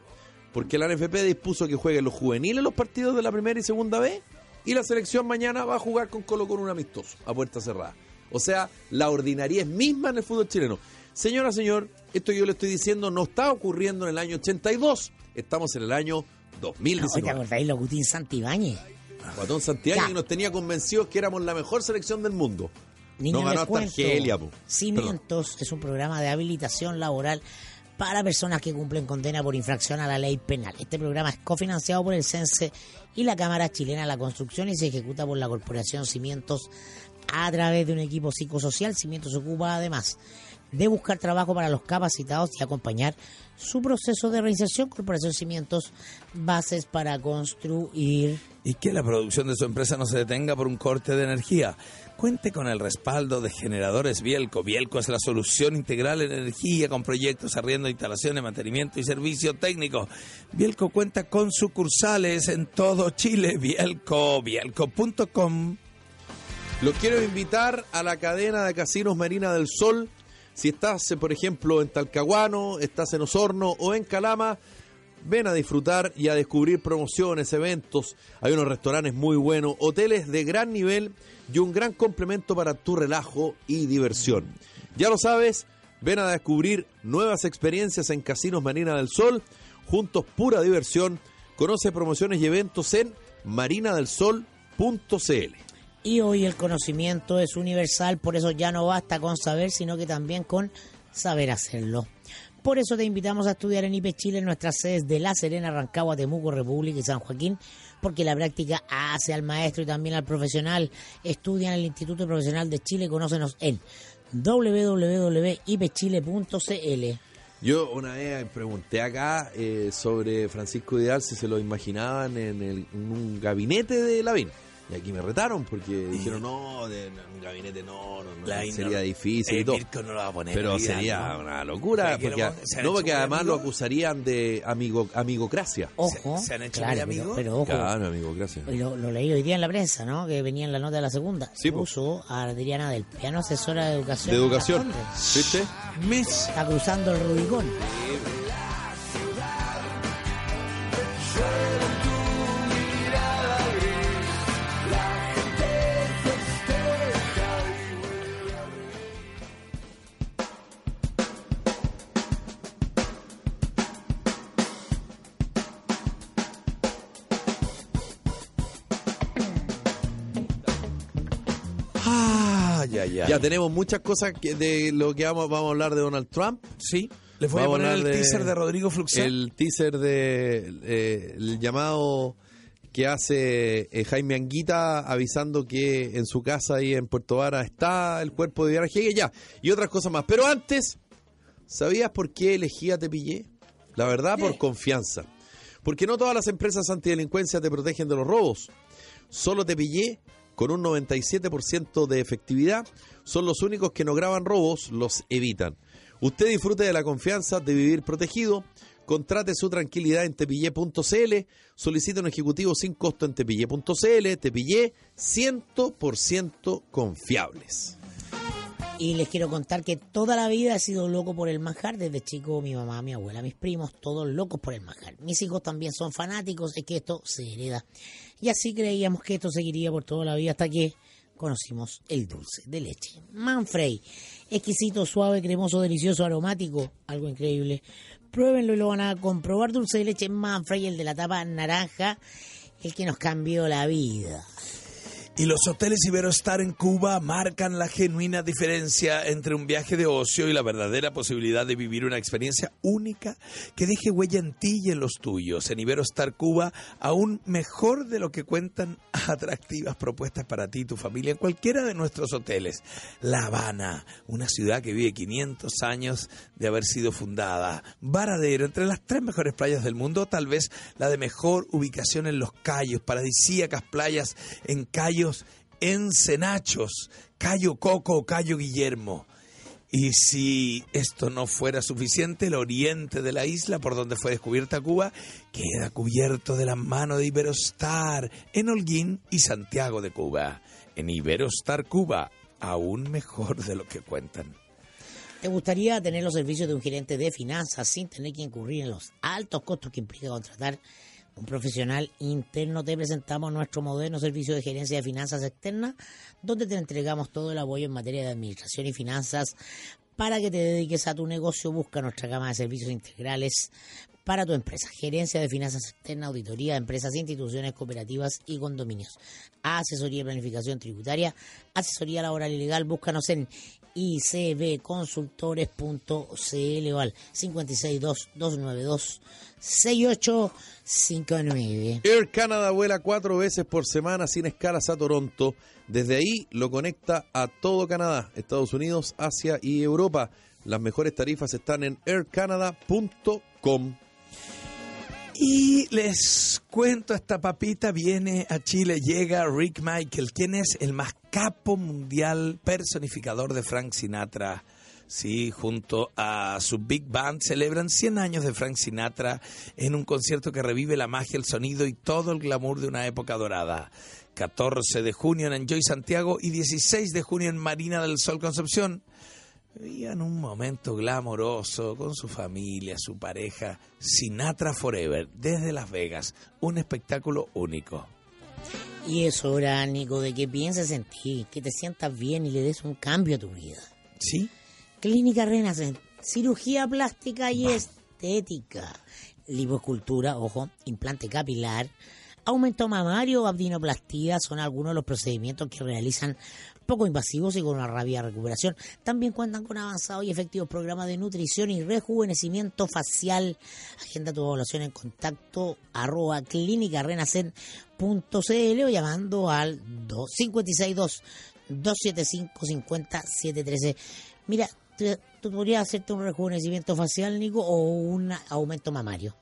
porque la NFP dispuso que jueguen los juveniles los partidos de la primera y segunda vez, y la selección mañana va a jugar con Colo con un amistoso, a puerta cerrada. O sea, la ordinariedad misma en el fútbol chileno. Señora, señor, esto que yo le estoy diciendo no está ocurriendo en el año 82, estamos en el año No, ¿Te 2019. acordáis lo Gutín Santibáñez? Guatón Santiago nos tenía convencidos que éramos la mejor selección del mundo. Niños, no ganó hasta Argelia. Cimientos es un programa de habilitación laboral para personas que cumplen condena por infracción a la ley penal. Este programa es cofinanciado por el CENSE y la Cámara Chilena de la Construcción y se ejecuta por la Corporación Cimientos a través de un equipo psicosocial. Cimientos se ocupa además de buscar trabajo para los capacitados y acompañar su proceso de reinserción, corporación cimientos, bases para construir. Y que la producción de su empresa no se detenga por un corte de energía. Cuente con el respaldo de generadores Bielco. Bielco es la solución integral en energía con proyectos, arriendo, instalaciones, mantenimiento y servicio técnico. Bielco cuenta con sucursales en todo Chile. Bielco, bielco.com. Los quiero invitar a la cadena de casinos Marina del Sol. Si estás, eh, por ejemplo, en Talcahuano, estás en Osorno o en Calama, ven a disfrutar y a descubrir promociones, eventos. Hay unos restaurantes muy buenos, hoteles de gran nivel y un gran complemento para tu relajo y diversión. Ya lo sabes, ven a descubrir nuevas experiencias en Casinos Marina del Sol. Juntos, pura diversión. Conoce promociones y eventos en marinadelsol.cl. Y hoy el conocimiento es universal, por eso ya no basta con saber, sino que también con saber hacerlo. Por eso te invitamos a estudiar en IPE Chile en nuestras sedes de La Serena, Rancagua, Temuco, República y San Joaquín, porque la práctica hace al maestro y también al profesional. Estudia en el Instituto Profesional de Chile, conócenos en www.ipechile.cl. Yo una vez pregunté acá eh, sobre Francisco Vidal si se lo imaginaban en, el- en un gabinete de Lavín. Y aquí me retaron porque dijeron, no, de, en un gabinete no, no, no, La sería no- difícil y el todo. Mirko no lo va a poner. Pero sería ¿no? una locura, ¿Sabe que porque, lo- se han no, hecho porque muy además lo amigos? acusarían de amigo, amigocracia. Ojo, ¿Se- se han hecho claro, muy amigos? pero ojo, Claro, amigocracia. y lo, lo leí hoy día en la prensa, ¿no? Que venía en la nota de la segunda. Sí, po. Puso a Adriana del Piano, asesora de educación. De educación, en Las Condes. ¿viste? Miss. Está cruzando el Rubicón. Ya, tenemos muchas cosas que de lo que vamos, vamos a hablar de Donald Trump. Sí. Les voy a Vamos a poner el de- teaser de Rodrigo Fluxá. El teaser de eh, el llamado que hace eh, Jaime Anguita avisando que en su casa ahí en Puerto Vara está el cuerpo de Diana ya, y otras cosas más. Pero antes, ¿sabías por qué elegí a Tepillé? La verdad, por confianza. Porque no todas las empresas antidelincuencia te protegen de los robos. Solo Tepillé, con un 97% de efectividad, son los únicos que no graban robos, los evitan. Usted disfrute de la confianza de vivir protegido. Contrate su tranquilidad en tepillé.cl. Solicite un ejecutivo sin costo en tepillé.cl. Tepillé 100% confiables. Y les quiero contar que toda la vida he sido loco por el manjar. Desde chico, mi mamá, mi abuela, mis primos, todos locos por el manjar. Mis hijos también son fanáticos, es que esto se hereda. Y así creíamos que esto seguiría por toda la vida hasta que conocimos el dulce de leche. Manfrey, exquisito, suave, cremoso, delicioso, aromático, algo increíble. Pruébenlo y lo van a comprobar. Dulce de leche Manfrey, el de la tapa naranja, el que nos cambió la vida. Y los hoteles Iberostar en Cuba marcan la genuina diferencia entre un viaje de ocio y la verdadera posibilidad de vivir una experiencia única que deje huella en ti y en los tuyos. En Iberostar Cuba, aún mejor de lo que cuentan *laughs* atractivas propuestas para ti y tu familia en cualquiera de nuestros hoteles. La Habana, una ciudad que vive 500 años de haber sido fundada. Varadero, entre las tres mejores playas del mundo, tal vez la de mejor ubicación en los Cayos, paradisíacas playas en Cayos Encenachos, Cayo Coco o Cayo Guillermo. Y si esto no fuera suficiente, el oriente de la isla por donde fue descubierta Cuba queda cubierto de la mano de Iberostar en Holguín y Santiago de Cuba. En Iberostar Cuba, aún mejor de lo que cuentan. ¿Te gustaría tener los servicios de un gerente de finanzas sin tener que incurrir en los altos costos que implica contratar un profesional interno? Te presentamos nuestro moderno servicio de gerencia de finanzas externas, donde te entregamos todo el apoyo en materia de administración y finanzas para que te dediques a tu negocio. Busca nuestra gama de servicios integrales para tu empresa. Gerencia de finanzas externas, auditoría de empresas, instituciones, cooperativas y condominios. Asesoría y planificación tributaria, asesoría laboral y legal. Búscanos en icbconsultores.cl o al 562-292-6859. Air Canada vuela cuatro veces por semana sin escalas a Toronto. Desde ahí lo conecta a todo Canadá, Estados Unidos, Asia y Europa. Las mejores tarifas están en aircanada.com. Y les cuento, esta papita viene a Chile, llega Rick Michael, quien es el más capo mundial personificador de Frank Sinatra. Sí, junto a su Big Band celebran 100 años de Frank Sinatra en un concierto que revive la magia, el sonido y todo el glamour de una época dorada. 14 de junio en Enjoy Santiago y 16 de junio en Marina del Sol Concepción. Vivían un momento glamoroso con su familia, su pareja. Sinatra Forever, desde Las Vegas. Un espectáculo único. Y es hora, Nico, de que pienses en ti, que te sientas bien y le des un cambio a tu vida. ¿Sí? Clínica Renacent, cirugía plástica y estética. Liposcultura, ojo, implante capilar, aumento mamario o abdominoplastia son algunos de los procedimientos que realizan poco invasivos y con una rápida recuperación. También cuentan con avanzados y efectivos programas de nutrición y rejuvenecimiento facial. Agenda tu evaluación en contacto arroba clínicarenacent.cl o llamando al 562 275 50 Mira, tú podrías hacerte un rejuvenecimiento facial, Nico, o un aumento mamario.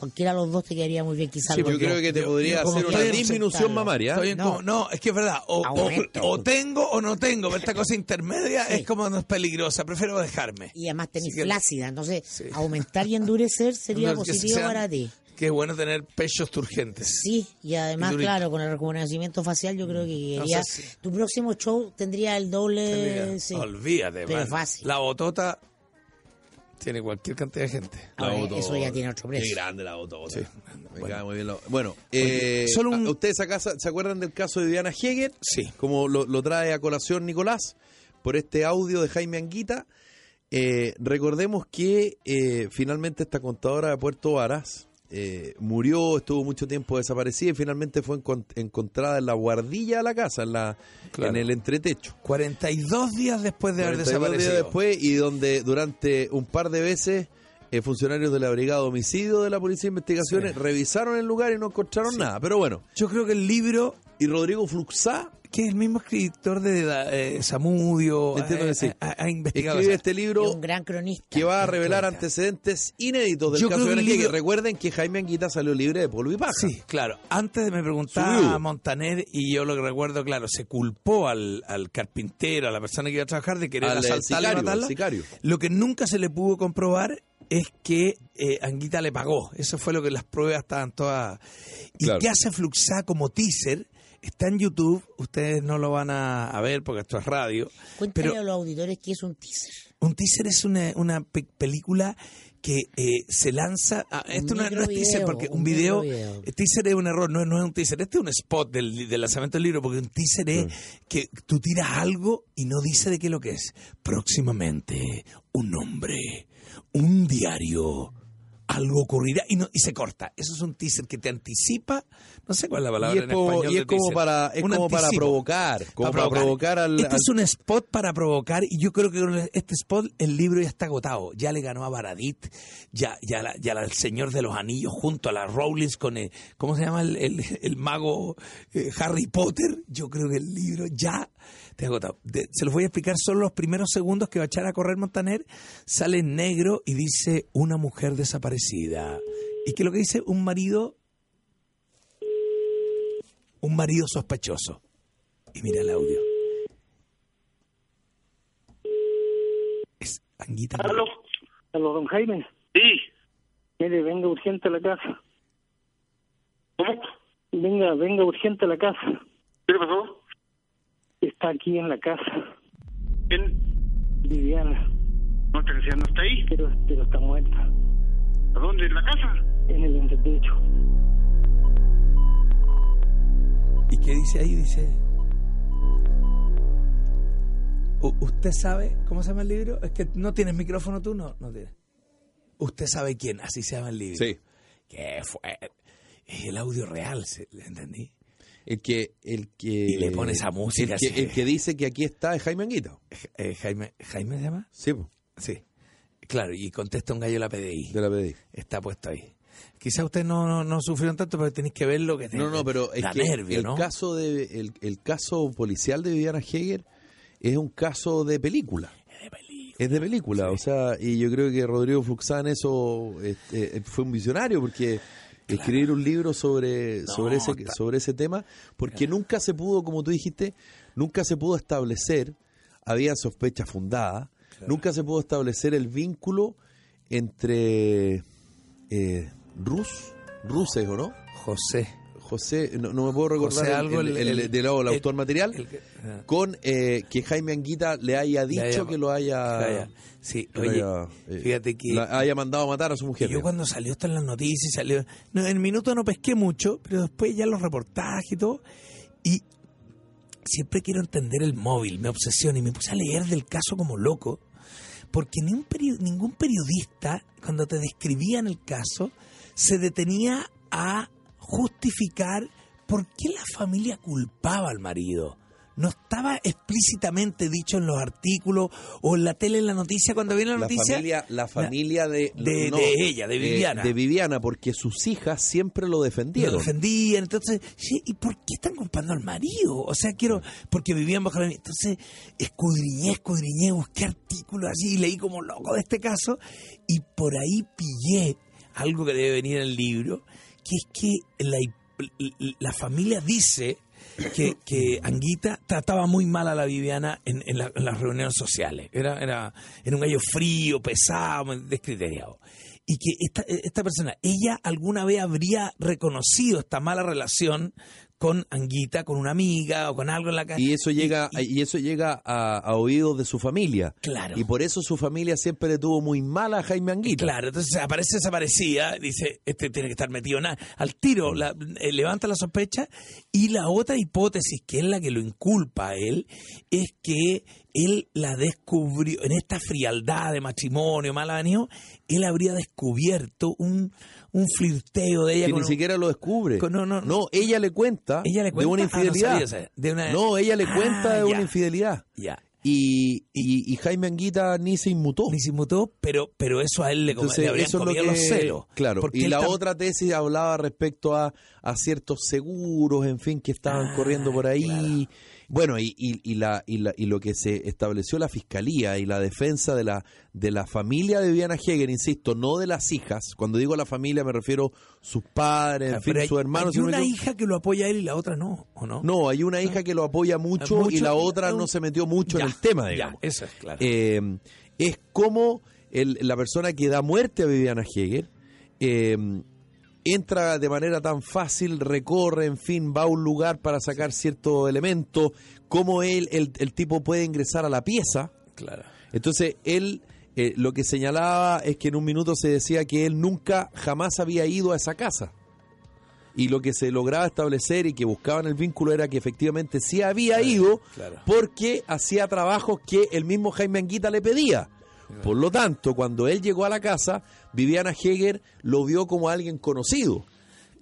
Cualquiera de los dos te quedaría muy bien, quizás. Sí, yo creo que te podría hacer una disminución mamaria. No. no, es que es verdad. O, o- Aumento. o tengo o no tengo. pero Esta cosa intermedia Sí. es como no es peligrosa. Prefiero dejarme. Y además tenés que- flácida, entonces Sí. aumentar y endurecer sería No, positivo sean- para ti. Que es bueno tener pechos turgentes. Sí, y además, Y claro, con el rejuvenecimiento facial yo creo que No quería... sé si- Tu próximo show tendría el doble... Tendría- sí. Olvídate, Pero fácil. La botota tiene cualquier cantidad de gente. Ahora, eso ya tiene otro Qué precio. grande la botota. Sí. Me Bueno. cae muy bien. la- Bueno, eh, solo un- ¿a- ¿ustedes acá se acuerdan del caso de Viviana Heger? Sí. Como lo, lo trae a colación Nicolás por este audio de Jaime Anguita. Eh, recordemos que eh, finalmente esta contadora de Puerto Varas eh, murió, estuvo mucho tiempo desaparecida y finalmente fue encon- encontrada en la guardilla de la casa, en, la, Claro. en el entretecho. 42 días después de haber 42 días desaparecido. después y donde durante un par de veces eh, funcionarios de la Brigada de Homicidio de la Policía de Investigaciones Sí. revisaron el lugar y no encontraron nada. Pero bueno, Yo creo que el libro, y Rodrigo Fluxá que es el mismo escritor de eh, Samudio, Entiendo ha, que sí. ha- ha investigado. escribe este Es libro un gran cronista. que va a revelar antecedentes inéditos del Yo caso de Heger. libro- Recuerden que Jaime Anguita salió libre de polvo y paja. Sí, claro. Antes me Su preguntaba viudo. Montaner y yo lo que recuerdo, claro, se culpó al, al carpintero, a la persona que iba a trabajar de querer Al, eh, asaltarla y sicario, matarla. al sicario. Lo que nunca se le pudo comprobar es que eh, Anguita le pagó. Eso fue lo que las pruebas estaban todas. ¿Y Claro. qué hace Fluxá como teaser? Está en YouTube, ustedes no lo van a, a ver porque esto es radio. Cuéntale Pero a los auditores que es un teaser. un teaser es una, una pe- película que eh, se lanza. ah, esto no, es- no es teaser porque un un video. eh, Teaser es un error, no, es- no es un teaser. Este es un spot del, del lanzamiento del libro porque un teaser es que tú tiras algo y no dice de qué es lo que es. Próximamente, un nombre, un diario. Algo ocurrirá y, no, y se corta. Eso es un teaser que te anticipa. No sé cuál es la palabra Y es en como, español. y es como teaser. para, es como para provocar, como para provocar, al, Este al- es un spot para provocar y yo creo que con este spot el libro ya está agotado. Ya le ganó a Baradit, ya, ya, la- ya la- el Señor de los Anillos junto a la Rowling con el, ¿cómo se llama el, el- el mago eh, Harry Potter? Yo creo que el libro ya te ha agotado. De- se los voy a explicar solo los primeros segundos que va a echar a correr Montaner. Sale en negro y dice una mujer ¿Y qué es lo que dice? Un marido un marido sospechoso. Y mira el audio. Es Anguita. ¿Aló? Aló, don Jaime, Sí. mire, venga urgente a la casa. ¿Cómo? Venga, venga urgente a la casa. ¿Qué le pasó? Está aquí en la casa, ¿Quién? Viviana, ¿No te decía no está ahí? pero, pero está muerta, ¿A dónde? ¿En la casa? en el entretecho. ¿Y qué dice ahí? Dice... U- ¿Usted sabe cómo se llama el libro? Es que no tienes micrófono tú, no, no tienes. Usted sabe quién, así se llama el libro. Sí. ¿Qué fue? Es el audio real, ¿se- ¿le entendí? el que, el que, Y le pone esa música el que, así. el que dice que aquí está es Jaime Anguita. Eh, Jaime, ¿Jaime se llama? Sí, Sí. Claro, y contesta un gallo la PDI. de la PDI. Está puesto ahí. Quizá ustedes no, no, no sufrieron tanto, pero tenéis que ver lo que No, no, pero es que nervio, el ¿no? caso de el, el caso policial de Viviana Heger es un caso de película. Es de película. Es de película, o sea, y yo creo que Rodrigo Fluxán eso este, fue un visionario porque escribir un libro sobre No, sobre ese está- sobre ese tema, porque nunca se pudo, como tú dijiste, nunca se pudo establecer, había sospechas fundadas, nunca se pudo establecer el vínculo entre eh, Rus, Ruses o no, José. José, no, no me puedo recordar José el, algo, el- el- el- el- del el el- autor material, el ah. con eh, que Jaime Anguita le haya dicho haya- que lo haya. Sí, que lo oye, haya, eh, fíjate que haya mandado a matar a su mujer. yo cuando salió esto en las noticias salió, no, en minuto no pesqué mucho, pero después ya los reportajes y todo, y siempre quiero entender el móvil, me obsesiona y me puse a leer del caso como loco, porque ningún, peri- ningún periodista, cuando te describían el caso, se detenía a justificar por qué la familia culpaba al marido. No estaba explícitamente dicho en los artículos o en la tele, en la noticia, cuando viene la, la noticia. familia, la familia de, de- no, de ella, de eh, Viviana. de Viviana, porque sus hijas siempre lo lo defendieron. defendían. Entonces, ¿y por qué están culpando al marido? O sea, quiero, porque vivían bajo la... Entonces, escudriñé, escudriñé, busqué artículos así, leí como loco de este caso, y por ahí pillé algo que debe venir en el libro, que es que la, la familia dice que, Anguita trataba muy mal a la Viviana en, en la- en las reuniones sociales. Era, era, era un gallo frío, pesado, descriteriado. Y que esta, esta persona, ella alguna vez habría reconocido esta mala relación con Anguita, con una amiga o con algo en la casa. Y eso llega, y- y, eso llega a, a oídos de su familia. Claro. Y por eso su familia siempre le tuvo muy mal a Jaime Anguita. Claro, entonces aparece desaparecida, dice, este tiene que estar metido en nada. Al tiro, la- eh, levanta la sospecha y la otra hipótesis, que es la que lo inculpa a él, es que él la descubrió, en esta frialdad de matrimonio, mal año, él habría descubierto un, un flirteo de ella Que con ni un- siquiera lo descubre. con- no, no, ella le cuenta, ella le de una cuenta, ah, no infidelidad. sabía, o sea, de una- No, ella le Ah, cuenta de una infidelidad. Ya. Y, y, y Jaime Anguita ni se inmutó. Ni se inmutó, pero, pero eso a él le, Entonces, le habrían eso es lo comido que, los celos. Claro, Porque y la otra tesis hablaba respecto a, a ciertos seguros, en fin, que estaban Ah, corriendo por ahí. claro. Bueno, y, y, y la, y, la, y lo que se estableció la fiscalía y la defensa de la, de la familia de Viviana Heger, insisto, no de las hijas. Cuando digo la familia me refiero sus padres, en Ah, fin, pero hay, sus hermanos. hay una hija que lo apoya a él y la otra no, ¿o no? No, hay una hija que lo apoya mucho, Mucho, y la otra no se metió mucho Ya, en el tema, ya, digamos. eso es claro. Eh, es como el- la persona que da muerte a Viviana Heger eh, entra de manera tan fácil, recorre, en fin, va a un lugar para sacar cierto elemento, cómo él, el, el tipo puede ingresar a la pieza. claro. Entonces, él eh, lo que señalaba es que en un minuto se decía que él nunca, jamás había ido a esa casa. Y lo que se lograba establecer y que buscaban el vínculo era que efectivamente sí había ido claro. porque hacía trabajos que el mismo Jaime Anguita le pedía. Por lo tanto, cuando él llegó a la casa, Viviana Heger lo vio como alguien conocido.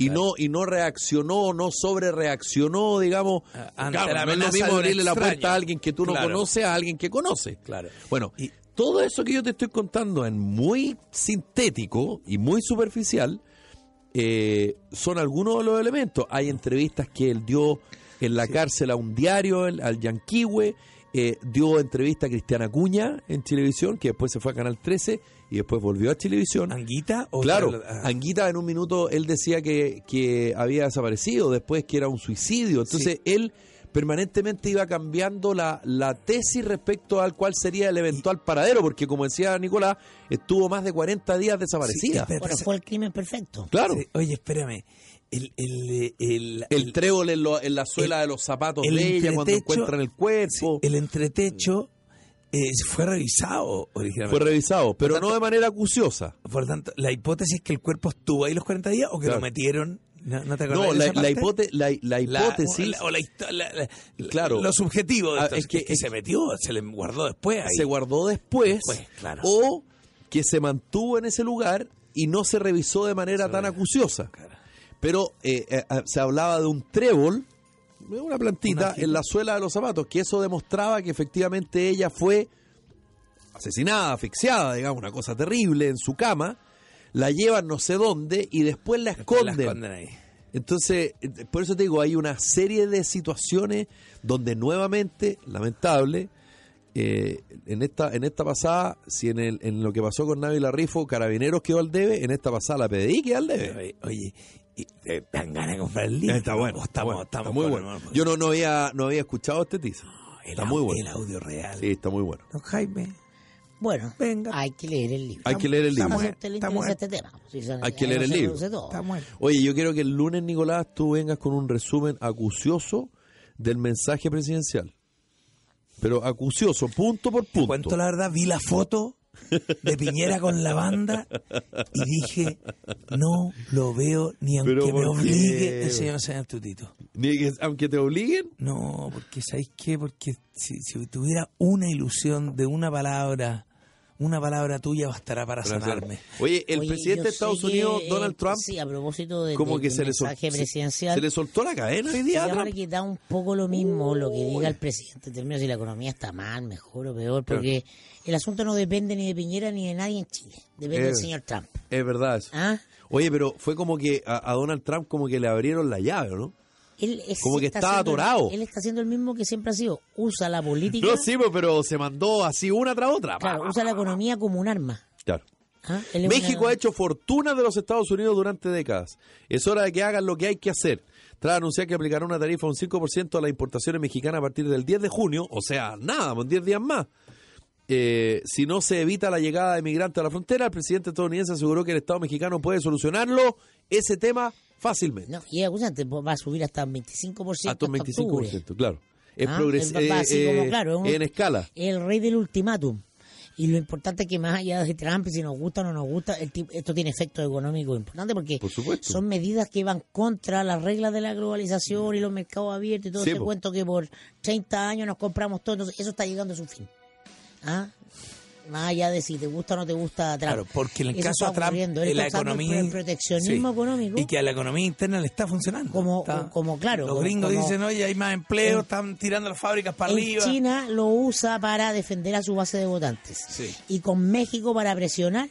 Y no, y no reaccionó, no sobre reaccionó, digamos. Ah, ante Claro, la no es lo mismo abrirle la puerta a alguien que tú no Claro. conoces a alguien que conoce. Claro. Bueno, Y- todo eso que yo te estoy contando en muy sintético y muy superficial eh, son algunos de los elementos. Hay entrevistas que él dio en la cárcel a un diario, el- al Yanquihue, eh, dio entrevista a Cristiana Cuña en televisión, que después se fue a Canal 13 y después volvió a televisión. ¿Anguita o Claro, Ah, Anguita en un minuto él decía que, que había desaparecido, después que era un suicidio. Entonces él permanentemente iba cambiando la, la tesis respecto al cual sería el eventual paradero, porque como decía Nicolás, estuvo más de 40 días desaparecida. Sí, Bueno, fue el crimen perfecto. claro, Sí, Oye, espérame. El, el, el, el trébol en, lo- en la suela de los zapatos el de ella cuando encuentran el cuerpo. el entretecho eh, fue revisado originalmente. Fue revisado, pero tanto- no de manera acuciosa. Por lo tanto, la hipótesis es que el cuerpo estuvo ahí los 40 días o que Claro. lo metieron. ¿No, no te No, la, la hipote- la- la hipótesis o la, Claro. lo subjetivo de Ah, esto, es que, se metió, se le guardó después ahí. se guardó después, Después, claro. o que se mantuvo en ese lugar y no se revisó de manera tan acuciosa. Claro. Pero eh, eh, eh, se hablaba de un trébol, una plantita, Una- en la suela de los zapatos, que eso demostraba que efectivamente ella fue asesinada, asfixiada, digamos, una cosa terrible en su cama, la llevan no sé dónde y después la Después la esconden. ahí. Entonces, eh, por eso te digo, hay una serie de situaciones donde nuevamente, lamentable, eh, en esta en esta pasada, si en, el, en lo que pasó con Navi Larrifo, Carabineros quedó al debe, en esta pasada la PDI quedó al debe. Oye, y te dan ganas de comprar el libro. Está bueno, Oh, está estamos, bueno, estamos está muy bueno. Yo no, no había no había escuchado este teaser. el Está muy bueno. El audio real. Sí, está muy bueno. Don Jaime, Bueno, Venga. hay que leer el libro. Hay que leer el Está libro. Está bueno. este tema. Si son- Hay que leer no el libro. está. Oye, yo quiero que el lunes, Nicolás, tú vengas con un resumen acucioso del mensaje presidencial. Pero acucioso, punto por punto. Cuento la verdad, vi la foto de Piñera con la banda y dije, no lo veo ni aunque ¿Pero me qué? obligue el señor señor Tutito. Ni que- aunque te obliguen, No, porque ¿sabéis qué? Porque si, si tuviera una ilusión de una palabra, una palabra tuya bastará para sanarme. Oye, el Oye, presidente de Estados Unidos, que, Donald Trump, Sí, a propósito de, como del que se sol- mensaje se- presidencial. se le soltó la cadena hoy día. a Digámosle Trump. que da un poco lo mismo lo que diga el presidente en términos de si la economía está mal, mejor o peor, porque el asunto no depende ni de Piñera ni de nadie en Chile, depende del señor Trump. Es verdad eso. ¿Ah? Oye, pero fue como que a, a Donald Trump como que le abrieron la llave, ¿no? Él es- Como que está el- atorado. él está haciendo el mismo que siempre ha sido, usa la política, No, sí, pues, pero se mandó así una tras otra. claro, usa la economía como un arma. Claro. ¿Ah? México una- ha hecho fortuna de los Estados Unidos durante décadas. Es hora de que hagan lo que hay que hacer. Tras anunciar que aplicará una tarifa de un 5% a las importaciones mexicanas a partir del 10 de junio, o sea, nada, con 10 días más. Eh, si no se evita la llegada de migrantes a la frontera, el presidente estadounidense aseguró que el Estado mexicano puede solucionarlo ese tema fácilmente. No, y acusante, va a subir hasta un 25% hasta un hasta octubre. 25%, claro. Es Ah, así como, eh, claro, es un- en escala. el rey del ultimátum. Y lo importante es que más allá de Trump, si nos gusta o no nos gusta, el tipo- esto tiene efectos económicos importantes porque Por son medidas que van contra las reglas de la globalización y los mercados abiertos y todo Sí, ese po. cuento que por 30 años nos compramos todo. Entonces, eso está llegando a su fin. ¿Ah? Más allá de si te gusta o no te gusta Trump. Claro, porque en el Eso caso de Trump. Él la el economía... pro- proteccionismo Sí. económico. Y que a la economía interna le está funcionando. Como- Está- como, claro, Los gringos como- dicen, oye, hay más empleo, En- están tirando las fábricas para en arriba. China lo usa para defender a su base de votantes. Sí. Y con México para presionar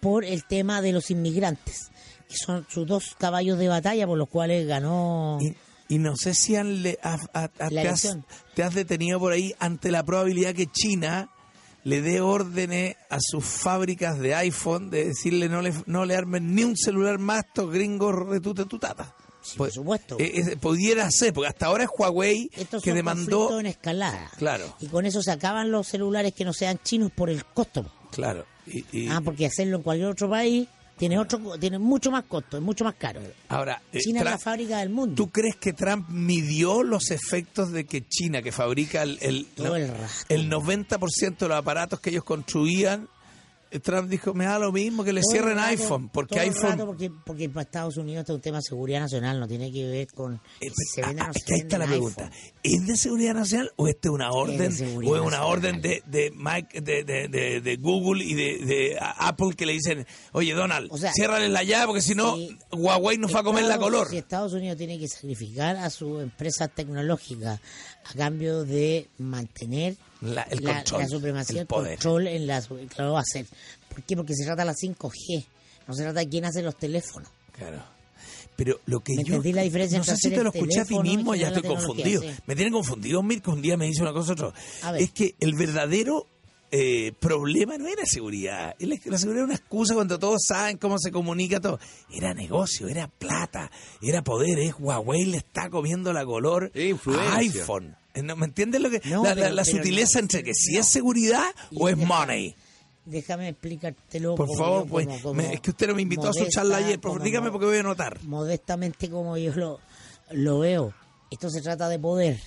por el tema de los inmigrantes, que son sus dos caballos de batalla por los cuales ganó. Y, y no sé si han le- a- a- a- La te, has, elección. te has detenido por ahí ante la probabilidad que China le dé órdenes a sus fábricas de iPhone de decirle no le, no le armen ni un celular más a estos gringos retute tu tata. Sí, por supuesto. eh, eh, pudiera ser, porque hasta ahora es Huawei Estos que son demandó... en escalada. Claro. Y con eso se acaban los celulares que no sean chinos por el costo. Claro. Y, y- Ah, porque hacerlo en cualquier otro país tiene otro tiene mucho más costo, es mucho más caro. ahora, eh, China es Tra- la fábrica del mundo. ¿Tú crees que Trump midió los efectos de que China, que fabrica el, el, Todo el el 90% de los aparatos que ellos construían, Trump dijo, me da lo mismo que le Todo cierren rato- iPhone, porque iPhone... porque, porque para Estados Unidos es un tema de seguridad nacional, no tiene que ver con Eh, si se o ah, no es se ahí está la el pregunta. iPhone. ¿Es de seguridad nacional o este es una orden seguridad o es una nacional. orden de de, Mike, de, de, de- de Google y de, de Apple que le dicen, oye Donald, O sea, ciérrale la llave porque si no Huawei nos va a comer la color. Si Estados Unidos tiene que sacrificar a su empresa tecnológica a cambio de mantener La- el la, control, la supremacía, el poder. control en la claro, va a ser. ¿Por qué? Porque se trata de la 5G, no se trata de quién hace los teléfonos. Claro. Pero lo que ¿Me yo. entendí la diferencia no sé si te lo escuché a ti mismo, ya estoy confundido. sí. Me tiene confundido Mirko, un día me dice una cosa otra. Es que el verdadero eh, problema no era seguridad. La, seguridad era una excusa cuando todos saben cómo se comunica todo. Era negocio, era plata, era poder. Es Huawei le está comiendo la color a iPhone. Eh, ¿no? ¿Me entiendes lo que No, la, la- pero- la pero sutileza no, entre que si no. es seguridad o es deja- money? Déjame explicártelo. Por como favor, yo- pues, como- como me- es que usted no me invitó a su charla ayer, pero como dígame porque voy a anotar. modestamente como yo lo, lo veo. Esto se trata de poder.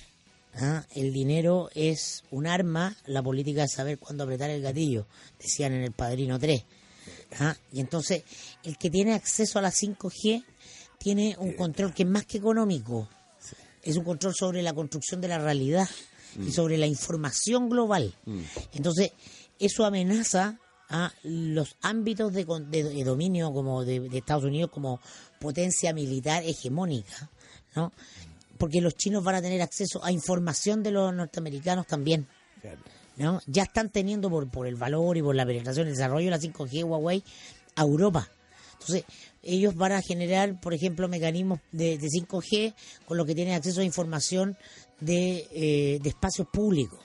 ¿Ah? El dinero es un arma, la política es saber cuándo apretar el gatillo, decían en el Padrino 3. ¿ah? Y entonces, el que tiene acceso a la 5G tiene un control que es más que económico. Es un control sobre la construcción de la realidad y sobre la información global. Entonces, eso amenaza a los ámbitos de, de- de dominio como de, de Estados Unidos como potencia militar hegemónica, ¿no? Porque los chinos van a tener acceso a información de los norteamericanos también. ¿no? Ya están teniendo por, por el valor y por la penetración, el desarrollo de la 5G Huawei a Europa. Entonces, ellos van a generar, por ejemplo, mecanismos de, de 5G con los que tienen acceso a información de, eh, de espacios públicos.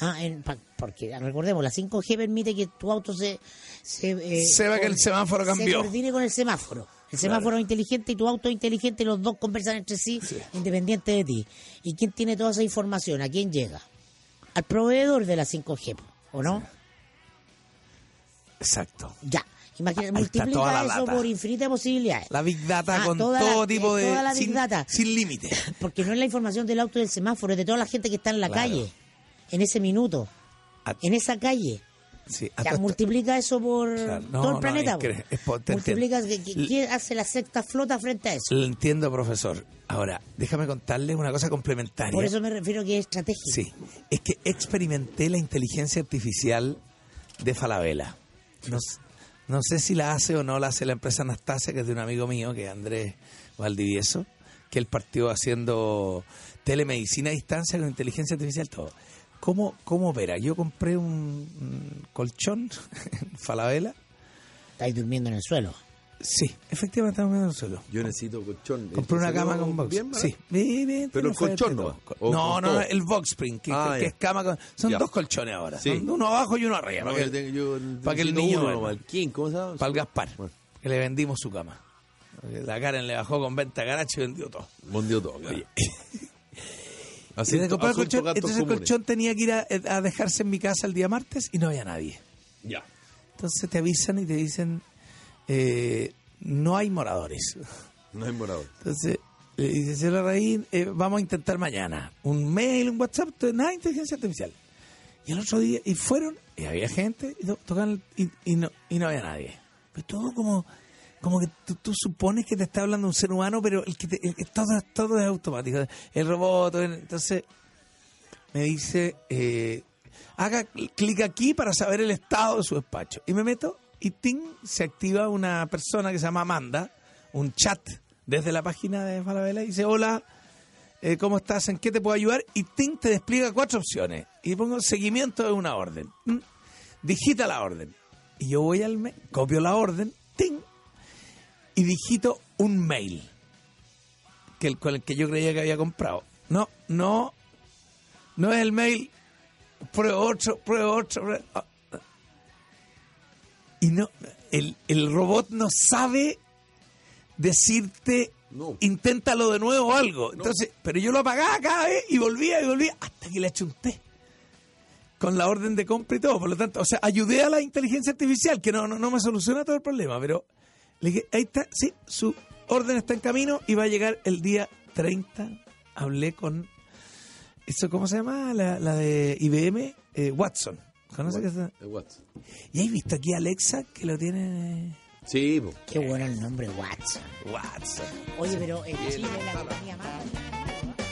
Ah, en- porque recordemos, la 5G permite que tu auto se... Se, eh, Sepa que el semáforo cambió. Se coordine con el semáforo. El semáforo es inteligente y tu auto es inteligente y los dos conversan entre sí, independiente de ti. ¿Y quién tiene toda esa información? ¿A quién llega? Al proveedor de la 5G, ¿o no? Exacto. Ya. La multiplica eso por infinitas posibilidades. La Big Data Ah, con toda la- todo tipo eh, de... toda la Big sin, Data. sin límite. *laughs* Porque no es la información del auto y del semáforo, es de toda la gente que está en la Claro. calle, en ese minuto, A- en esa calle. Sí, Ya, multiplica eso por Claro, no, todo el no, planeta. es que- multiplica, ¿qué- qué- L- ¿quién hace la sexta flota frente a eso? Lo entiendo, profesor. Ahora, déjame contarle una cosa complementaria. Por eso me refiero que es estratégico. Sí, es que experimenté la inteligencia artificial de Falabella. No, no sé si la hace o no la hace la empresa Anastasia, que es de un amigo mío, que es Andrés Valdivieso, que él partió haciendo telemedicina a distancia con inteligencia artificial, todo. ¿Cómo, cómo opera? Yo compré un, un colchón *laughs* en Falabella. Estáis durmiendo en el suelo. Sí, efectivamente estamos viendo el suelo. Yo necesito colchón. Compré una ¿Salió cama con box. bien sí, bien, bien, Pero el colchón no, No, no, el box spring, que, Ah, que es cama con. Son Ya. dos colchones ahora. Sí. son uno abajo y uno arriba. No, para, que, tengo- yo para que el niño uno. ¿El quién? ¿Cómo se llama? para el Gaspar. Bueno. Que le vendimos su cama. La Karen le bajó con venta garacho y vendió todo. Mundió todo. claro. *laughs* Y Asunto- de comprar asunto colchón, entonces el colchón tenía que ir a, a dejarse en mi casa el día martes y no había nadie. Ya. Entonces te avisan y te dicen, eh, no hay moradores. No hay morado. Entonces, le dice, señora Raín, eh, vamos a intentar mañana. Un mail, un WhatsApp, nada de inteligencia artificial. Y el otro día, y fueron, y había gente, y, to- tocan, y, y no, y no había nadie. Pero todo como, como que tú, supones que te está hablando un ser humano, pero el que te- todo, todo es automático. El robot, entonces, me dice, eh, haga cl- clic aquí para saber el estado de su despacho. Y me meto y ting, se activa una persona que se llama Amanda, un chat desde la página de Falabella y dice, hola, eh, ¿cómo estás? ¿En qué te puedo ayudar? Y ting, te despliega cuatro opciones. Y pongo seguimiento de una orden. Mm, Digita la orden. Y yo voy al mail, copio la orden, ting, y digito un mail que el, con el que yo creía que había comprado. No, no, no es el mail. Prueba otro, prueba otro. prueba-. Y no, el, el robot no sabe decirte, No. inténtalo de nuevo o algo. Entonces, pero yo lo apagaba cada vez y volvía y volvía hasta que le achunté. Con la orden de compra y todo. Por lo tanto, o sea, ayudé a la inteligencia artificial, que no, no, no me soluciona todo el problema, pero le dije, ahí está, sí, su orden está en camino y va a llegar el día 30. Hablé con, ¿eso cómo se llama? La, la de IBM, eh, Watson. ¿Conoce que está? El WhatsApp. ¿Y hay visto aquí a Alexa que lo tiene Sí. Qué bueno el nombre, Watson. Watson? Oye, pero en Chile la compañía más...